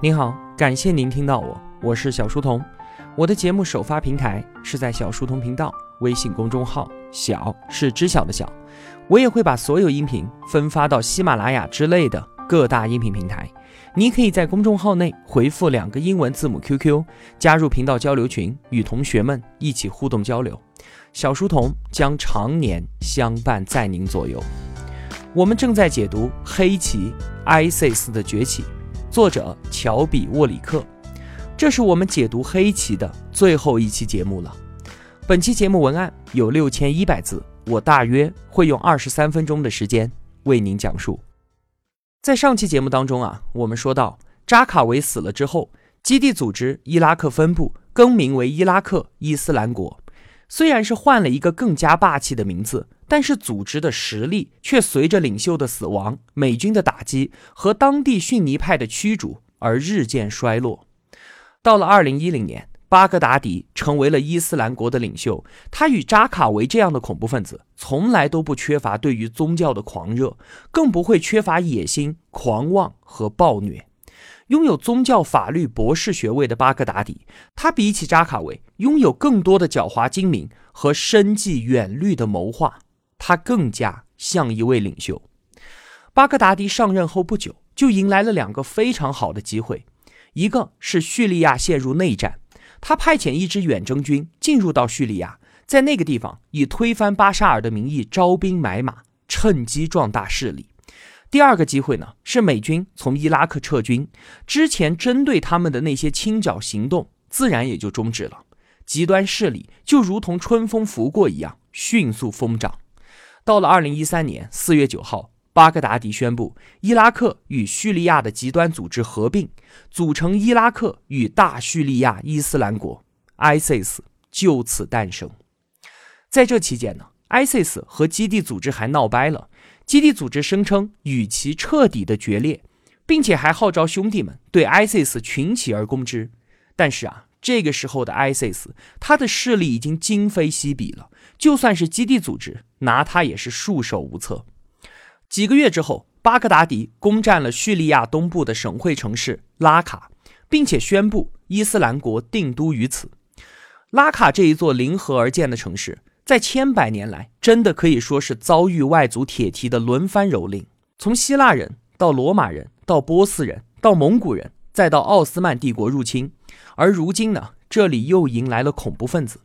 您好，感谢您听到我，我是小书童。我的节目首发平台是在小书童频道微信公众号，小是知晓的小。我也会把所有音频分发到喜马拉雅之类的各大音频平台。你可以在公众号内回复两个英文字母 QQ，加入频道交流群，与同学们一起互动交流。小书童将常年相伴在您左右。我们正在解读黑旗 ISIS 的崛起。作者乔比沃里克，这是我们解读黑棋的最后一期节目了。本期节目文案有六千一百字，我大约会用二十三分钟的时间为您讲述。在上期节目当中啊，我们说到扎卡维死了之后，基地组织伊拉克分部更名为伊拉克伊斯兰国，虽然是换了一个更加霸气的名字。但是组织的实力却随着领袖的死亡、美军的打击和当地逊尼派的驱逐而日渐衰落。到了二零一零年，巴格达迪成为了伊斯兰国的领袖。他与扎卡维这样的恐怖分子从来都不缺乏对于宗教的狂热，更不会缺乏野心、狂妄和暴虐。拥有宗教法律博士学位的巴格达迪，他比起扎卡维拥有更多的狡猾精明和深计远虑的谋划。他更加像一位领袖。巴格达迪上任后不久，就迎来了两个非常好的机会：一个是叙利亚陷入内战，他派遣一支远征军进入到叙利亚，在那个地方以推翻巴沙尔的名义招兵买马，趁机壮大势力；第二个机会呢，是美军从伊拉克撤军，之前针对他们的那些清剿行动自然也就终止了，极端势力就如同春风拂过一样迅速疯长。到了二零一三年四月九号，巴格达迪宣布伊拉克与叙利亚的极端组织合并，组成伊拉克与大叙利亚伊斯兰国 （ISIS） 就此诞生。在这期间呢，ISIS 和基地组织还闹掰了。基地组织声称与其彻底的决裂，并且还号召兄弟们对 ISIS 群起而攻之。但是啊。这个时候的 ISIS，他的势力已经今非昔比了。就算是基地组织，拿他也是束手无策。几个月之后，巴格达迪攻占了叙利亚东部的省会城市拉卡，并且宣布伊斯兰国定都于此。拉卡这一座临河而建的城市，在千百年来，真的可以说是遭遇外族铁蹄的轮番蹂躏。从希腊人到罗马人，到波斯人，到蒙古人，再到奥斯曼帝国入侵。而如今呢，这里又迎来了恐怖分子，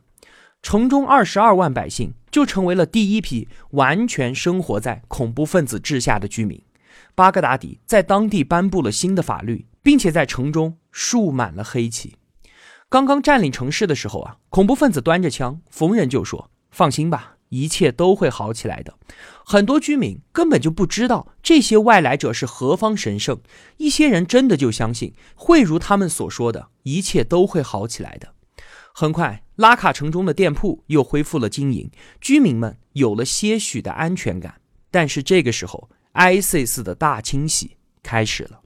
城中二十二万百姓就成为了第一批完全生活在恐怖分子治下的居民。巴格达迪在当地颁布了新的法律，并且在城中竖满了黑旗。刚刚占领城市的时候啊，恐怖分子端着枪，逢人就说：“放心吧。”一切都会好起来的。很多居民根本就不知道这些外来者是何方神圣，一些人真的就相信会如他们所说的，一切都会好起来的。很快，拉卡城中的店铺又恢复了经营，居民们有了些许的安全感。但是这个时候，ISIS 的大清洗开始了。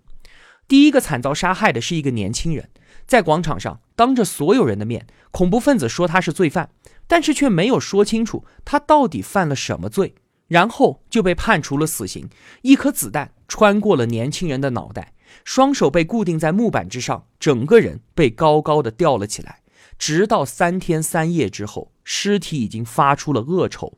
第一个惨遭杀害的是一个年轻人，在广场上当着所有人的面，恐怖分子说他是罪犯。但是却没有说清楚他到底犯了什么罪，然后就被判处了死刑。一颗子弹穿过了年轻人的脑袋，双手被固定在木板之上，整个人被高高的吊了起来。直到三天三夜之后，尸体已经发出了恶臭。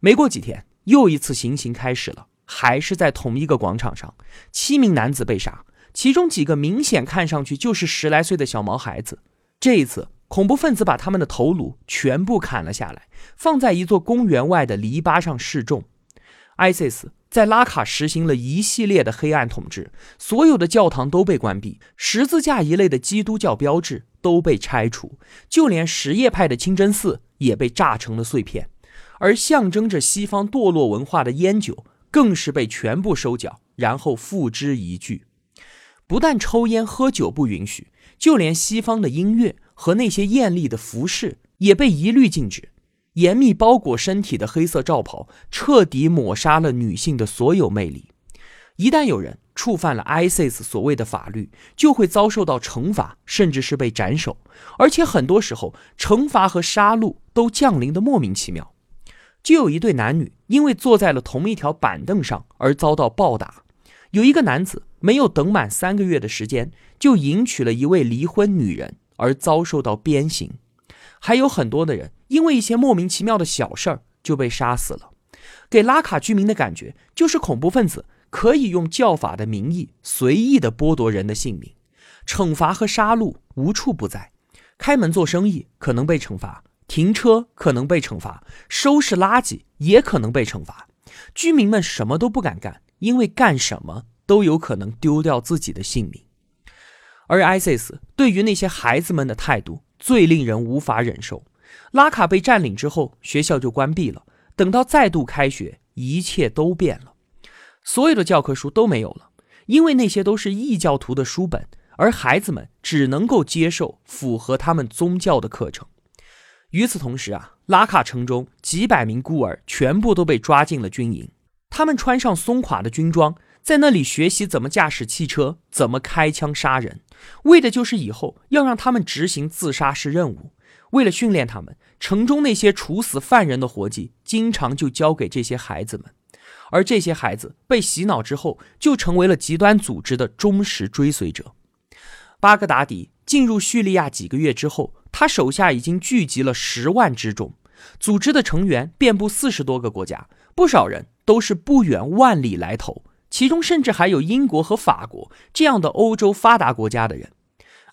没过几天，又一次行刑开始了，还是在同一个广场上，七名男子被杀，其中几个明显看上去就是十来岁的小毛孩子。这一次。恐怖分子把他们的头颅全部砍了下来，放在一座公园外的篱笆上示众。ISIS 在拉卡实行了一系列的黑暗统治，所有的教堂都被关闭，十字架一类的基督教标志都被拆除，就连什叶派的清真寺也被炸成了碎片，而象征着西方堕落文化的烟酒更是被全部收缴，然后付之一炬。不但抽烟喝酒不允许，就连西方的音乐。和那些艳丽的服饰也被一律禁止，严密包裹身体的黑色罩袍彻底抹杀了女性的所有魅力。一旦有人触犯了 ISIS 所谓的法律，就会遭受到惩罚，甚至是被斩首。而且很多时候，惩罚和杀戮都降临的莫名其妙。就有一对男女因为坐在了同一条板凳上而遭到暴打。有一个男子没有等满三个月的时间，就迎娶了一位离婚女人，而遭受到鞭刑。还有很多的人因为一些莫名其妙的小事儿就被杀死了。给拉卡居民的感觉就是恐怖分子可以用教法的名义随意的剥夺人的性命，惩罚和杀戮无处不在。开门做生意可能被惩罚，停车可能被惩罚，收拾垃圾也可能被惩罚。居民们什么都不敢干，因为干什么都有可能丢掉自己的性命。而 ISIS 对于那些孩子们的态度最令人无法忍受。拉卡被占领之后，学校就关闭了。等到再度开学，一切都变了，所有的教科书都没有了，因为那些都是异教徒的书本。而孩子们只能够接受符合他们宗教的课程。与此同时啊，拉卡城中几百名孤儿全部都被抓进了军营。他们穿上松垮的军装，在那里学习怎么驾驶汽车，怎么开枪杀人，为的就是以后要让他们执行自杀式任务。为了训练他们，城中那些处死犯人的活计经常就交给这些孩子们。而这些孩子被洗脑之后，就成为了极端组织的忠实追随者。巴格达迪进入叙利亚几个月之后，他手下已经聚集了十万之众，组织的成员遍布四十多个国家，不少人都是不远万里来投，其中甚至还有英国和法国这样的欧洲发达国家的人。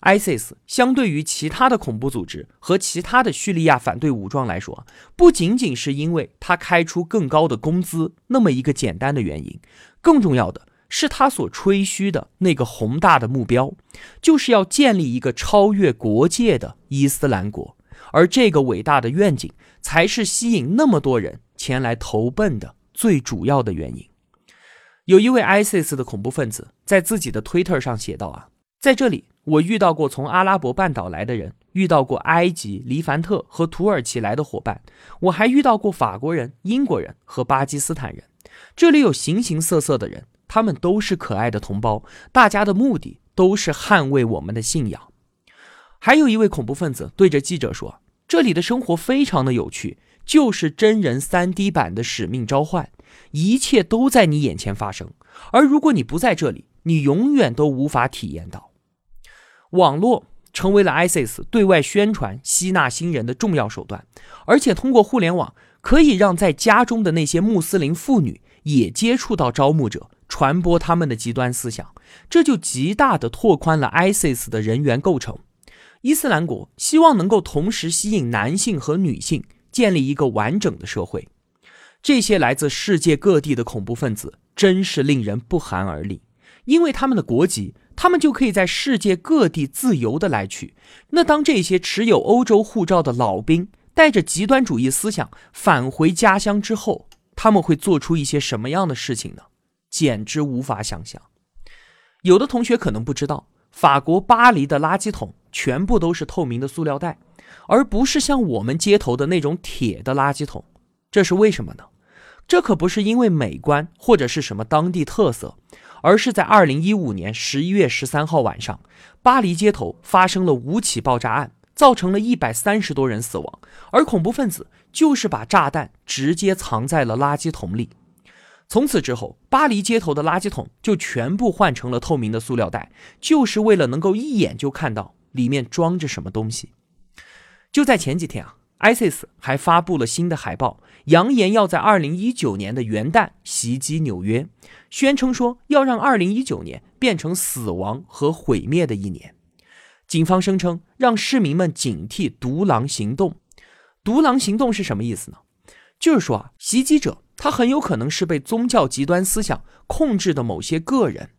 ISIS 相对于其他的恐怖组织和其他的叙利亚反对武装来说，不仅仅是因为他开出更高的工资那么一个简单的原因，更重要的。是他所吹嘘的那个宏大的目标，就是要建立一个超越国界的伊斯兰国，而这个伟大的愿景才是吸引那么多人前来投奔的最主要的原因。有一位 ISIS 的恐怖分子在自己的 Twitter 上写道：“啊，在这里，我遇到过从阿拉伯半岛来的人，遇到过埃及、黎凡特和土耳其来的伙伴，我还遇到过法国人、英国人和巴基斯坦人。这里有形形色色的人。”他们都是可爱的同胞，大家的目的都是捍卫我们的信仰。还有一位恐怖分子对着记者说：“这里的生活非常的有趣，就是真人 3D 版的使命召唤，一切都在你眼前发生。而如果你不在这里，你永远都无法体验到。”网络成为了 ISIS 对外宣传、吸纳新人的重要手段，而且通过互联网可以让在家中的那些穆斯林妇女也接触到招募者。传播他们的极端思想，这就极大的拓宽了 ISIS 的人员构成。伊斯兰国希望能够同时吸引男性和女性，建立一个完整的社会。这些来自世界各地的恐怖分子真是令人不寒而栗，因为他们的国籍，他们就可以在世界各地自由的来去。那当这些持有欧洲护照的老兵带着极端主义思想返回家乡之后，他们会做出一些什么样的事情呢？简直无法想象。有的同学可能不知道，法国巴黎的垃圾桶全部都是透明的塑料袋，而不是像我们街头的那种铁的垃圾桶。这是为什么呢？这可不是因为美观或者是什么当地特色，而是在二零一五年十一月十三号晚上，巴黎街头发生了五起爆炸案，造成了一百三十多人死亡，而恐怖分子就是把炸弹直接藏在了垃圾桶里。从此之后，巴黎街头的垃圾桶就全部换成了透明的塑料袋，就是为了能够一眼就看到里面装着什么东西。就在前几天啊，ISIS 还发布了新的海报，扬言要在2019年的元旦袭击纽约，宣称说要让2019年变成死亡和毁灭的一年。警方声称让市民们警惕“独狼行动”。独狼行动是什么意思呢？就是说啊，袭击者。他很有可能是被宗教极端思想控制的某些个人，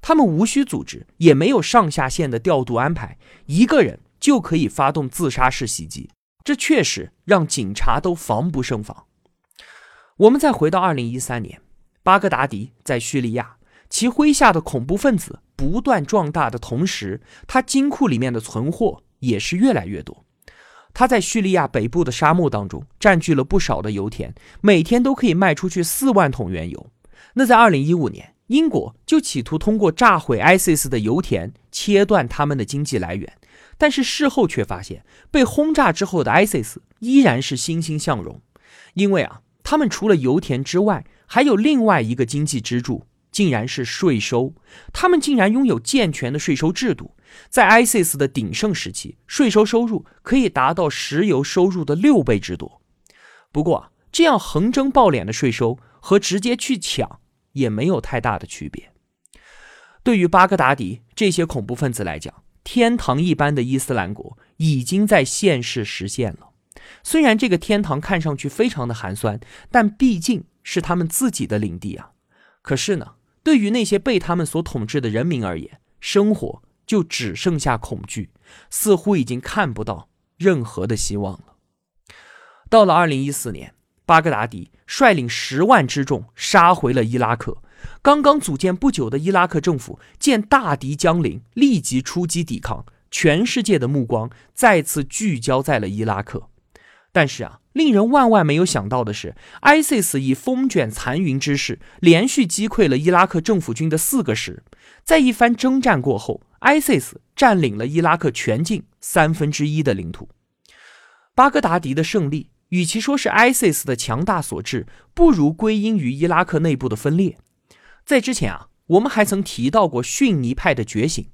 他们无需组织，也没有上下线的调度安排，一个人就可以发动自杀式袭击，这确实让警察都防不胜防。我们再回到二零一三年，巴格达迪在叙利亚，其麾下的恐怖分子不断壮大的同时，他金库里面的存货也是越来越多。他在叙利亚北部的沙漠当中占据了不少的油田，每天都可以卖出去四万桶原油。那在二零一五年，英国就企图通过炸毁 ISIS 的油田切断他们的经济来源，但是事后却发现，被轰炸之后的 ISIS 依然是欣欣向荣，因为啊，他们除了油田之外，还有另外一个经济支柱，竟然是税收。他们竟然拥有健全的税收制度。在 ISIS 的鼎盛时期，税收收入可以达到石油收入的六倍之多。不过啊，这样横征暴敛的税收和直接去抢也没有太大的区别。对于巴格达迪这些恐怖分子来讲，天堂一般的伊斯兰国已经在现世实现了。虽然这个天堂看上去非常的寒酸，但毕竟是他们自己的领地啊。可是呢，对于那些被他们所统治的人民而言，生活就只剩下恐惧，似乎已经看不到任何的希望了。到了二零一四年，巴格达迪率领十万之众杀回了伊拉克。刚刚组建不久的伊拉克政府见大敌将临，立即出击抵抗。全世界的目光再次聚焦在了伊拉克。但是啊，令人万万没有想到的是，ISIS 以风卷残云之势，连续击溃了伊拉克政府军的四个师。在一番征战过后，ISIS 占领了伊拉克全境三分之一的领土。巴格达迪的胜利，与其说是 ISIS 的强大所致，不如归因于伊拉克内部的分裂。在之前啊，我们还曾提到过逊尼派的觉醒。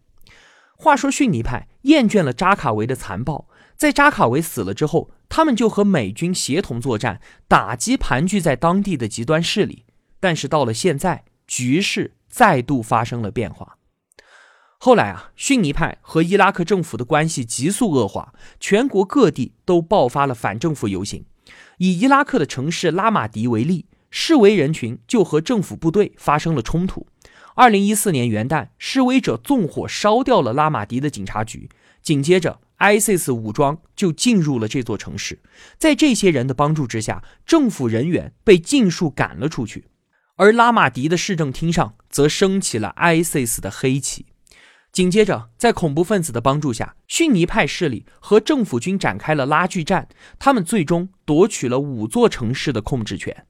话说逊尼派厌倦了扎卡维的残暴，在扎卡维死了之后，他们就和美军协同作战，打击盘踞在当地的极端势力。但是到了现在，局势再度发生了变化。后来啊，逊尼派和伊拉克政府的关系急速恶化，全国各地都爆发了反政府游行。以伊拉克的城市拉马迪为例。示威人群就和政府部队发生了冲突。二零一四年元旦，示威者纵火烧掉了拉马迪的警察局。紧接着，ISIS 武装就进入了这座城市。在这些人的帮助之下，政府人员被尽数赶了出去。而拉马迪的市政厅上则升起了 ISIS 的黑旗。紧接着，在恐怖分子的帮助下，逊尼派势力和政府军展开了拉锯战。他们最终夺取了五座城市的控制权。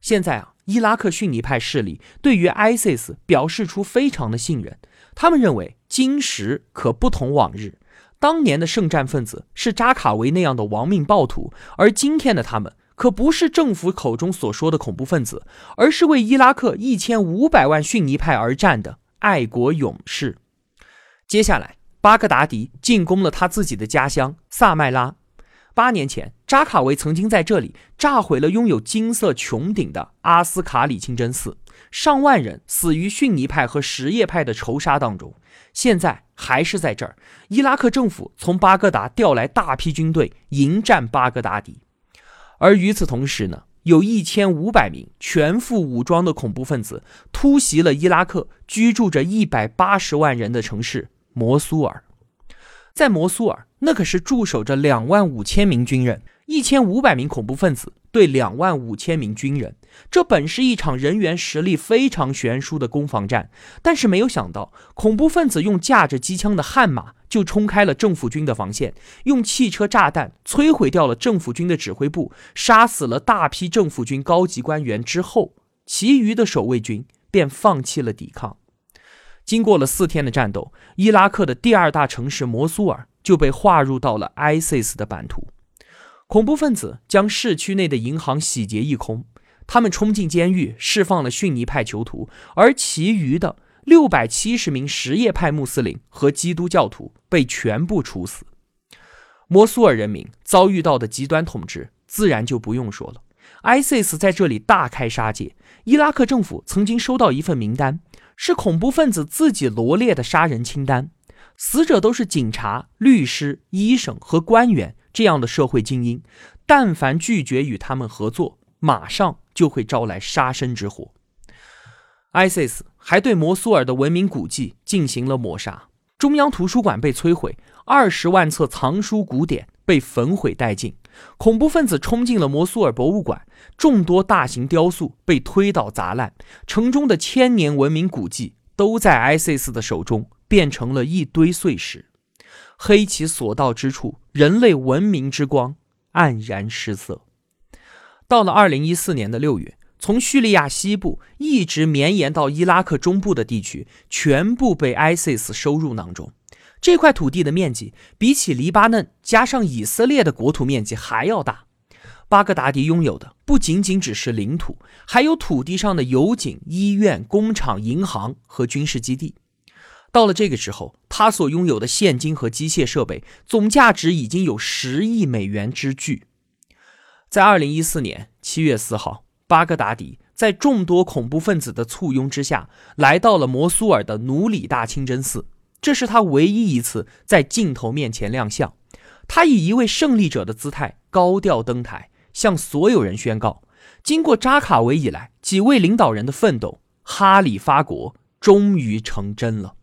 现在啊，伊拉克逊尼派势力对于 ISIS 表示出非常的信任。他们认为今时可不同往日，当年的圣战分子是扎卡维那样的亡命暴徒，而今天的他们可不是政府口中所说的恐怖分子，而是为伊拉克一千五百万逊尼派而战的爱国勇士。接下来，巴格达迪进攻了他自己的家乡萨麦拉。八年前，扎卡维曾经在这里炸毁了拥有金色穹顶的阿斯卡里清真寺，上万人死于逊尼派和什叶派的仇杀当中。现在还是在这儿，伊拉克政府从巴格达调来大批军队迎战巴格达迪。而与此同时呢，有一千五百名全副武装的恐怖分子突袭了伊拉克居住着一百八十万人的城市摩苏尔。在摩苏尔，那可是驻守着两万五千名军人，一千五百名恐怖分子对两万五千名军人，这本是一场人员实力非常悬殊的攻防战。但是没有想到，恐怖分子用架着机枪的悍马就冲开了政府军的防线，用汽车炸弹摧毁掉了政府军的指挥部，杀死了大批政府军高级官员之后，其余的守卫军便放弃了抵抗。经过了四天的战斗，伊拉克的第二大城市摩苏尔就被划入到了 ISIS 的版图。恐怖分子将市区内的银行洗劫一空，他们冲进监狱，释放了逊尼派囚徒，而其余的六百七十名什叶派穆斯林和基督教徒被全部处死。摩苏尔人民遭遇到的极端统治，自然就不用说了。ISIS 在这里大开杀戒。伊拉克政府曾经收到一份名单。是恐怖分子自己罗列的杀人清单，死者都是警察、律师、医生和官员这样的社会精英，但凡拒绝与他们合作，马上就会招来杀身之祸。ISIS 还对摩苏尔的文明古迹进行了抹杀，中央图书馆被摧毁，二十万册藏书古典被焚毁殆尽。恐怖分子冲进了摩苏尔博物馆，众多大型雕塑被推倒砸烂，城中的千年文明古迹都在 ISIS 的手中变成了一堆碎石。黑旗所到之处，人类文明之光黯然失色。到了二零一四年的六月，从叙利亚西部一直绵延到伊拉克中部的地区，全部被 ISIS 收入囊中。这块土地的面积比起黎巴嫩加上以色列的国土面积还要大。巴格达迪拥有的不仅仅只是领土，还有土地上的油井、医院、工厂、银行和军事基地。到了这个时候，他所拥有的现金和机械设备总价值已经有十亿美元之巨。在二零一四年七月四号，巴格达迪在众多恐怖分子的簇拥之下，来到了摩苏尔的努里大清真寺。这是他唯一一次在镜头面前亮相。他以一位胜利者的姿态高调登台，向所有人宣告：经过扎卡维以来几位领导人的奋斗，哈里发国终于成真了。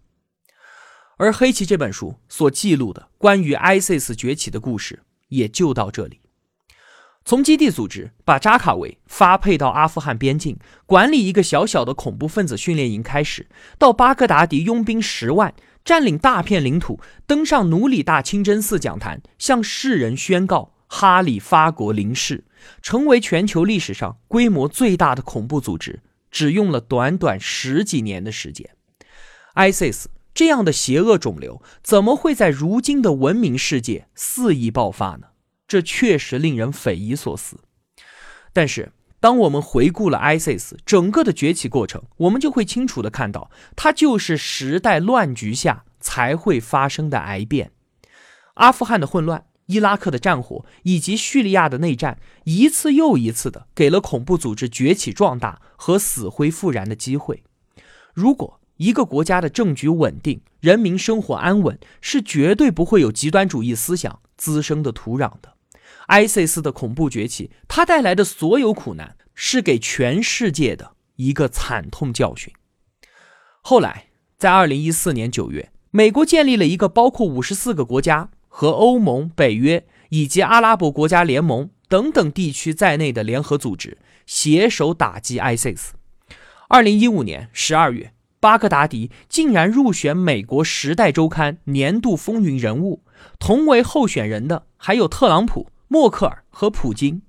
而《黑旗》这本书所记录的关于 ISIS 崛起的故事，也就到这里。从基地组织把扎卡维发配到阿富汗边境管理一个小小的恐怖分子训练营开始，到巴格达迪拥兵十万。占领大片领土，登上努里大清真寺讲坛，向世人宣告哈里发国临世，成为全球历史上规模最大的恐怖组织，只用了短短十几年的时间。ISIS 这样的邪恶肿瘤，怎么会在如今的文明世界肆意爆发呢？这确实令人匪夷所思。但是，当我们回顾了 ISIS 整个的崛起过程，我们就会清楚的看到，它就是时代乱局下才会发生的癌变。阿富汗的混乱、伊拉克的战火以及叙利亚的内战，一次又一次的给了恐怖组织崛起壮大和死灰复燃的机会。如果一个国家的政局稳定，人民生活安稳，是绝对不会有极端主义思想滋生的土壤的。ISIS 的恐怖崛起，它带来的所有苦难，是给全世界的一个惨痛教训。后来，在2014年9月，美国建立了一个包括54个国家和欧盟、北约以及阿拉伯国家联盟等等地区在内的联合组织，携手打击 ISIS。2015年12月，巴格达迪竟然入选美国《时代周刊》年度风云人物，同为候选人的还有特朗普。默克尔和普京，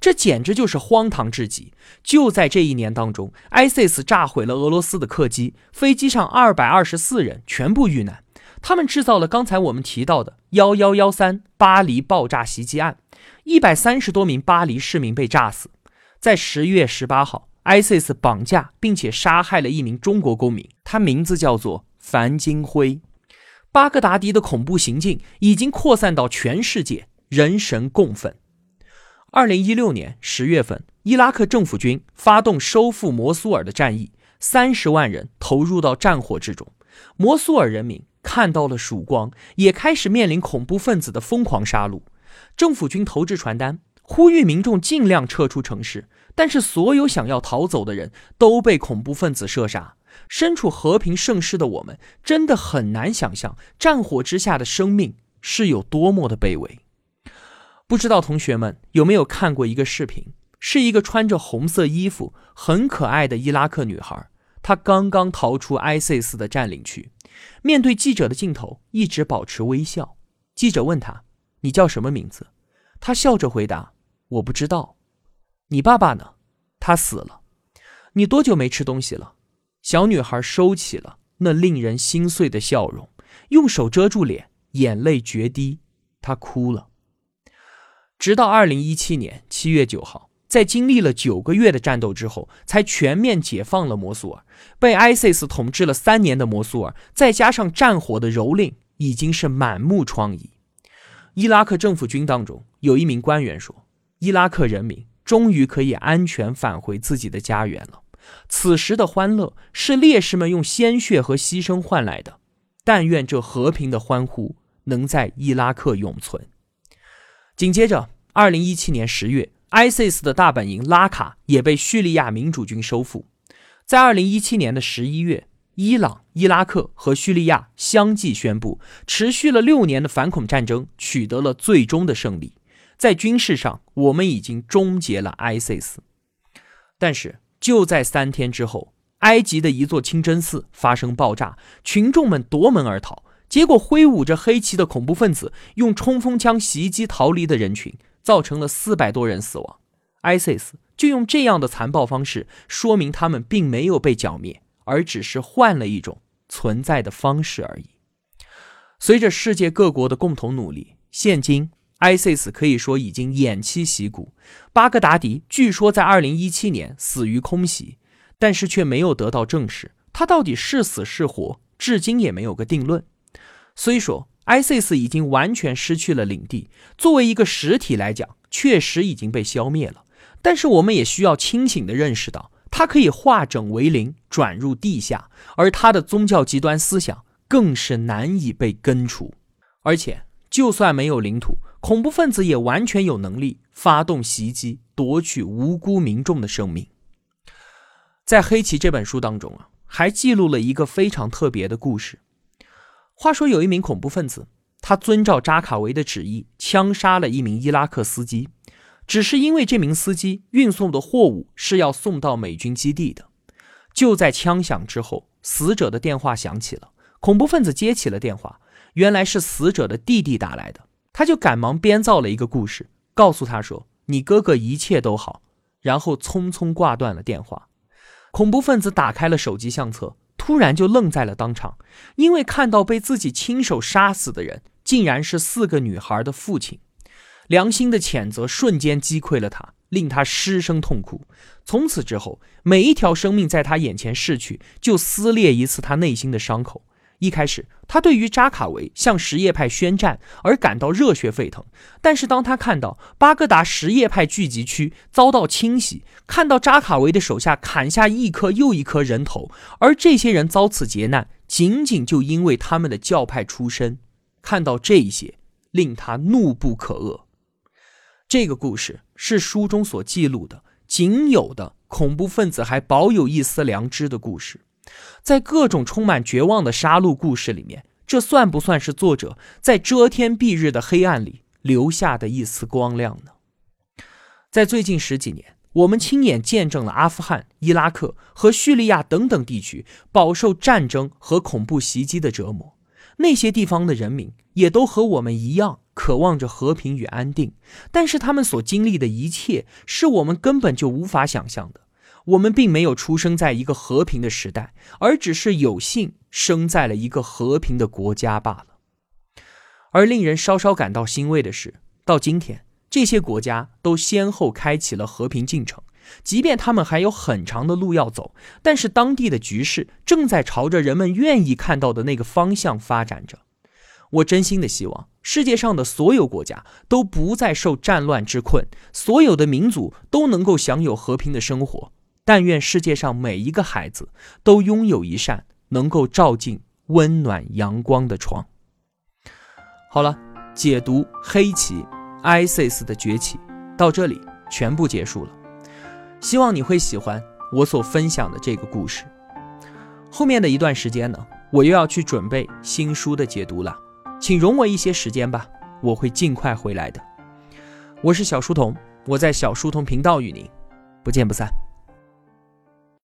这简直就是荒唐至极！就在这一年当中，ISIS 炸毁了俄罗斯的客机，飞机上二百二十四人全部遇难。他们制造了刚才我们提到的幺幺幺三巴黎爆炸袭击案，一百三十多名巴黎市民被炸死。在十月十八号，ISIS 绑架并且杀害了一名中国公民，他名字叫做樊金辉。巴格达迪的恐怖行径已经扩散到全世界。人神共愤。二零一六年十月份，伊拉克政府军发动收复摩苏尔的战役，三十万人投入到战火之中。摩苏尔人民看到了曙光，也开始面临恐怖分子的疯狂杀戮。政府军投掷传单，呼吁民众尽量撤出城市，但是所有想要逃走的人都被恐怖分子射杀。身处和平盛世的我们，真的很难想象战火之下的生命是有多么的卑微。不知道同学们有没有看过一个视频？是一个穿着红色衣服、很可爱的伊拉克女孩，她刚刚逃出 ISIS 的占领区，面对记者的镜头一直保持微笑。记者问她：“你叫什么名字？”她笑着回答：“我不知道。”“你爸爸呢？”“他死了。”“你多久没吃东西了？”小女孩收起了那令人心碎的笑容，用手遮住脸，眼泪决堤，她哭了。直到二零一七年七月九号，在经历了九个月的战斗之后，才全面解放了摩苏尔。被 ISIS 统治了三年的摩苏尔，再加上战火的蹂躏，已经是满目疮痍。伊拉克政府军当中有一名官员说：“伊拉克人民终于可以安全返回自己的家园了。此时的欢乐是烈士们用鲜血和牺牲换来的。但愿这和平的欢呼能在伊拉克永存。”紧接着，二零一七年十月，ISIS 的大本营拉卡也被叙利亚民主军收复。在二零一七年的十一月，伊朗、伊拉克和叙利亚相继宣布，持续了六年的反恐战争取得了最终的胜利。在军事上，我们已经终结了 ISIS。但是，就在三天之后，埃及的一座清真寺发生爆炸，群众们夺门而逃。结果，挥舞着黑旗的恐怖分子用冲锋枪袭击逃离的人群，造成了四百多人死亡。ISIS 就用这样的残暴方式，说明他们并没有被剿灭，而只是换了一种存在的方式而已。随着世界各国的共同努力，现今，ISIS 可以说已经偃旗息鼓。巴格达迪据说在2017年死于空袭，但是却没有得到证实，他到底是死是活，至今也没有个定论。虽说 ISIS 已经完全失去了领地，作为一个实体来讲，确实已经被消灭了，但是我们也需要清醒地认识到，它可以化整为零，转入地下，而它的宗教极端思想更是难以被根除。而且，就算没有领土，恐怖分子也完全有能力发动袭击，夺取无辜民众的生命。在《黑旗》这本书当中啊，还记录了一个非常特别的故事。话说，有一名恐怖分子，他遵照扎卡维的旨意，枪杀了一名伊拉克司机。只是因为这名司机运送的货物是要送到美军基地的，就在枪响之后，死者的电话响起了。恐怖分子接起了电话，原来是死者的弟弟打来的。他就赶忙编造了一个故事，告诉他说：“你哥哥一切都好。”然后匆匆挂断了电话。恐怖分子打开了手机相册，突然就愣在了当场，因为看到被自己亲手杀死的人，竟然是四个女孩的父亲。良心的谴责瞬间击溃了他，令他失声痛哭。从此之后，每一条生命在他眼前逝去，就撕裂一次他内心的伤口。一开始，他对于扎卡维向什叶派宣战而感到热血沸腾，但是当他看到巴格达什叶派聚集区遭到清洗，看到扎卡维的手下砍下一颗又一颗人头，而这些人遭此劫难，仅仅就因为他们的教派出身，看到这些，令他怒不可遏。这个故事是书中所记录的仅有的恐怖分子还保有一丝良知的故事，在各种充满绝望的杀戮故事里面，这算不算是作者在遮天蔽日的黑暗里留下的一丝光亮呢？在最近十几年，我们亲眼见证了阿富汗、伊拉克和叙利亚等等地区饱受战争和恐怖袭击的折磨，那些地方的人民也都和我们一样。渴望着和平与安定，但是他们所经历的一切是我们根本就无法想象的。我们并没有出生在一个和平的时代，而只是有幸生在了一个和平的国家罢了。而令人稍稍感到欣慰的是，到今天，这些国家都先后开启了和平进程，即便他们还有很长的路要走，但是当地的局势正在朝着人们愿意看到的那个方向发展着。我真心的希望世界上的所有国家都不再受战乱之困，所有的民族都能够享有和平的生活。但愿世界上每一个孩子都拥有一扇能够照进温暖阳光的窗。好了，解读黑旗 ISIS 的崛起到这里全部结束了。希望你会喜欢我所分享的这个故事。后面的一段时间呢，我又要去准备新书的解读了。请容我一些时间吧，我会尽快回来的。我是小书童，我在小书童频道与您不见不散。